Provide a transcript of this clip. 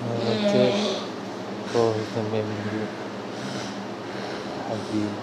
Hmm. Okay. Oh, itu memang dia. Habis.